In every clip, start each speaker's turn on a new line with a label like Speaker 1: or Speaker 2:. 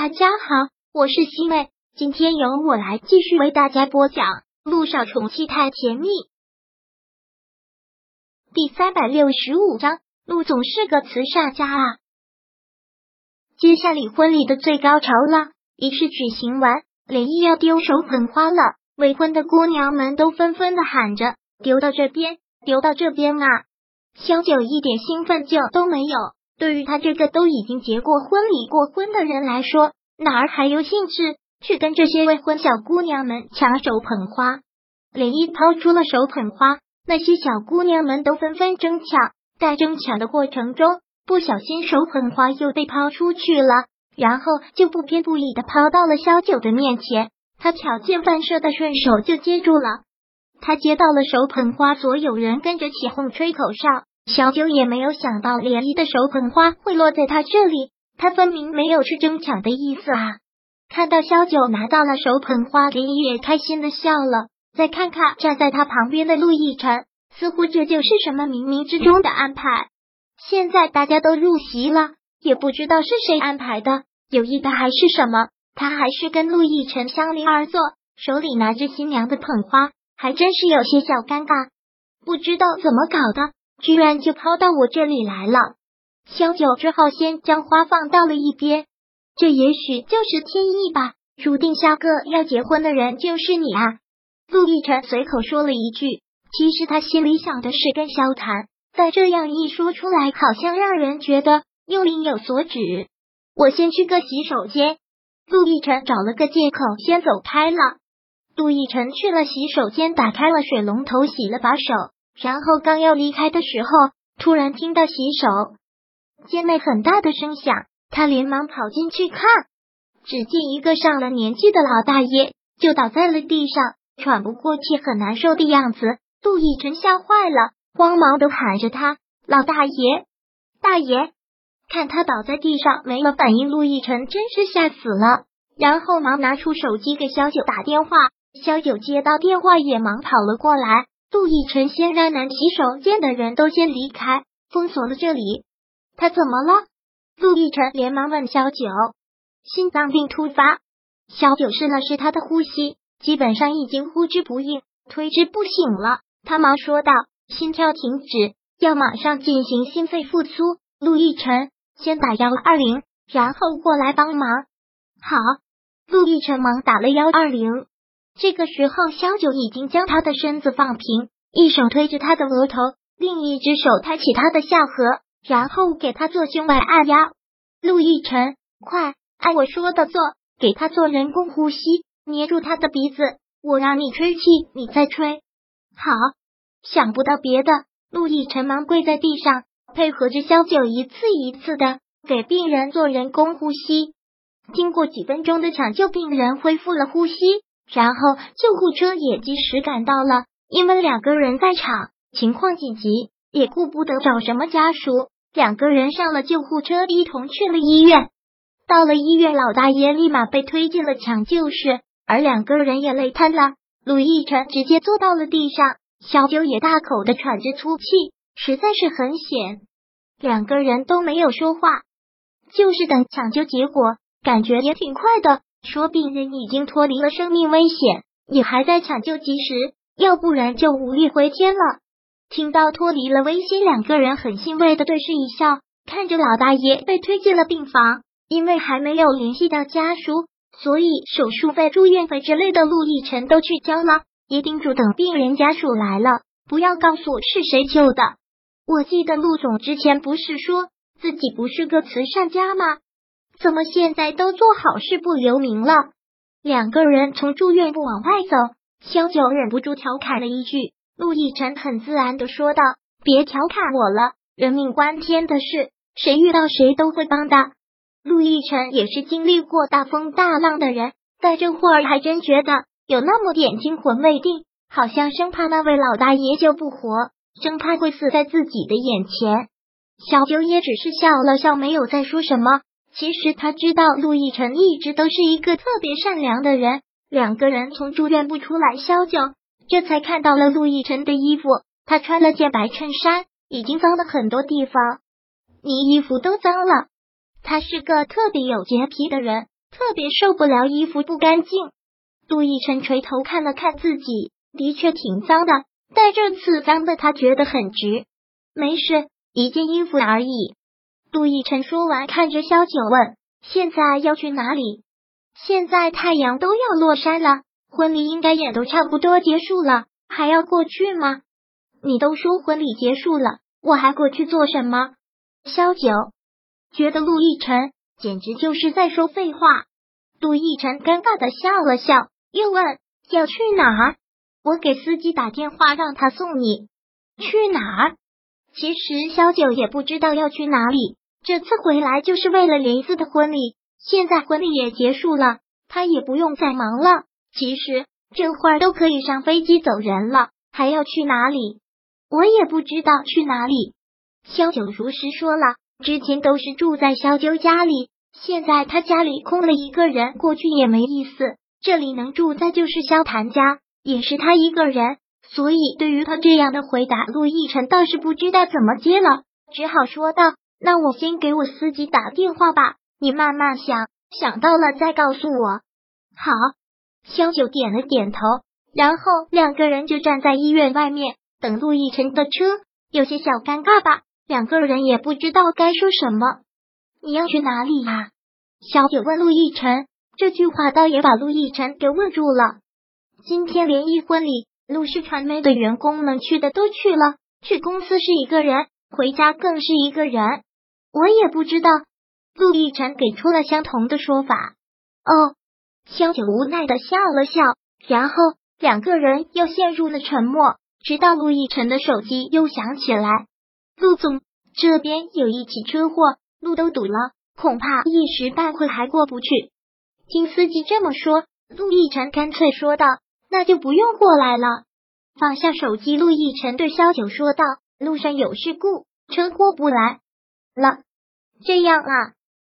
Speaker 1: 大家好，我是西妹，今天由我来继续为大家播讲《陆少宠妻太甜蜜》第三百六十五章。陆总是个慈善家啊！接下来婚礼的最高潮了，仪式举行完，连毅要丢手捧花了。未婚的姑娘们都纷纷的喊着：“丢到这边，丢到这边啊！”萧九一点兴奋劲都没有。对于他这个都已经结过婚、离过婚的人来说，哪儿还有兴致去跟这些未婚小姑娘们抢手捧花？连一抛出了手捧花，那些小姑娘们都纷纷争抢，在争抢的过程中，不小心手捧花又被抛出去了，然后就不偏不倚的抛到了萧九的面前。他条件反射的顺手就接住了。他接到了手捧花，所有人跟着起哄吹口哨。小九也没有想到连依的手捧花会落在他这里，他分明没有去争抢的意思啊！看到萧九拿到了手捧花，连依也开心的笑了。再看看站在他旁边的陆亦辰，似乎这就是什么冥冥之中的安排。现在大家都入席了，也不知道是谁安排的，有意的还是什么？他还是跟陆亦辰相邻而坐，手里拿着新娘的捧花，还真是有些小尴尬，不知道怎么搞的。居然就抛到我这里来了，萧九只好先将花放到了一边。这也许就是天意吧，注定下个要结婚的人就是你啊！陆亦辰随口说了一句，其实他心里想的是跟萧谈，但这样一说出来，好像让人觉得又另有所指。我先去个洗手间。陆亦辰找了个借口先走开了。陆亦辰去了洗手间，打开了水龙头，洗了把手。然后刚要离开的时候，突然听到洗手间内很大的声响，他连忙跑进去看，只见一个上了年纪的老大爷就倒在了地上，喘不过气，很难受的样子。陆亦辰吓坏了，慌忙的喊着他：“老大爷，大爷！”看他倒在地上没了反应，陆亦辰真是吓死了，然后忙拿出手机给小九打电话。小九接到电话，也忙跑了过来。陆亦辰先让男洗手间的人都先离开，封锁了这里。他怎么了？陆亦辰连忙问小九。心脏病突发。小九试了试他的呼吸，基本上已经呼之不应，推之不醒了。他忙说道：“心跳停止，要马上进行心肺复苏。”陆亦辰先打幺二零，然后过来帮忙。好，陆亦辰忙打了幺二零。这个时候，萧九已经将他的身子放平，一手推着他的额头，另一只手抬起他的下颌，然后给他做胸外按压。陆亦辰，快按我说的做，给他做人工呼吸，捏住他的鼻子，我让你吹气，你再吹。好，想不到别的，陆亦辰忙跪在地上，配合着萧九一次一次的给病人做人工呼吸。经过几分钟的抢救，病人恢复了呼吸。然后救护车也及时赶到了，因为两个人在场，情况紧急，也顾不得找什么家属，两个人上了救护车，一同去了医院。到了医院，老大爷立马被推进了抢救室，而两个人也累瘫了。陆亦辰直接坐到了地上，小九也大口的喘着粗气，实在是很险。两个人都没有说话，就是等抢救结果，感觉也挺快的。说病人已经脱离了生命危险，你还在抢救及时，要不然就无力回天了。听到脱离了危险，两个人很欣慰的对视一笑，看着老大爷被推进了病房。因为还没有联系到家属，所以手术费、住院费之类的陆亦辰都去交了。也叮嘱等病人家属来了，不要告诉是谁救的。我记得陆总之前不是说自己不是个慈善家吗？怎么现在都做好事不留名了？两个人从住院部往外走，萧九忍不住调侃了一句。陆亦辰很自然的说道：“别调侃我了，人命关天的事，谁遇到谁都会帮的。”陆亦辰也是经历过大风大浪的人，在这会儿还真觉得有那么点惊魂未定，好像生怕那位老大爷救不活，生怕会死在自己的眼前。小九也只是笑了笑，没有再说什么。其实他知道陆亦辰一直都是一个特别善良的人。两个人从住院部出来，萧九这才看到了陆亦辰的衣服。他穿了件白衬衫，已经脏了很多地方。你衣服都脏了。他是个特别有洁癖的人，特别受不了衣服不干净。陆亦辰垂头看了看自己，的确挺脏的，但这次脏的他觉得很值。没事，一件衣服而已。陆亦辰说完，看着萧九问：“现在要去哪里？”现在太阳都要落山了，婚礼应该也都差不多结束了，还要过去吗？你都说婚礼结束了，我还过去做什么？萧九觉得陆亦辰简直就是在说废话。陆亦辰尴尬的笑了笑，又问：“要去哪儿？我给司机打电话让他送你去哪儿？”其实萧九也不知道要去哪里，这次回来就是为了林子的婚礼。现在婚礼也结束了，他也不用再忙了。其实这会儿都可以上飞机走人了，还要去哪里？我也不知道去哪里。萧九如实说了，之前都是住在萧九家里，现在他家里空了一个人，过去也没意思。这里能住在就是萧谭家，也是他一个人，所以对于他这样的回答，陆亦辰倒是不知道怎么接了，只好说道：“那我先给我司机打电话吧。”你慢慢想，想到了再告诉我。好，萧九点了点头，然后两个人就站在医院外面等陆亦辰的车，有些小尴尬吧。两个人也不知道该说什么。你要去哪里呀？萧九问陆亦辰，这句话倒也把陆亦辰给问住了。今天联谊婚礼，陆氏传媒的员工们去的都去了，去公司是一个人，回家更是一个人。我也不知道。陆亦辰给出了相同的说法。哦，萧九无奈的笑了笑，然后两个人又陷入了沉默，直到陆亦辰的手机又响起来。陆总，这边有一起车祸，路都堵了，恐怕一时半会还过不去。听司机这么说，陆亦辰干脆说道：“那就不用过来了。”放下手机，陆亦辰对萧九说道：“路上有事故，车过不来了。”这样啊。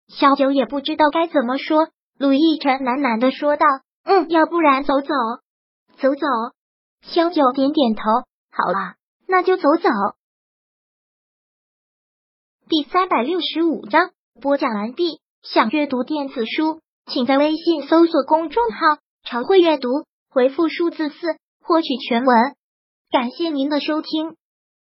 Speaker 1: 小九也不知道该怎么说，鲁逸辰喃喃的说道：“嗯，要不然走走，走走。”萧九点点头：“好了，那就走走。”第三百六十五章播讲完毕。想阅读电子书，请在微信搜索公众号“常会阅读”，回复数字四获取全文。感谢您的收听。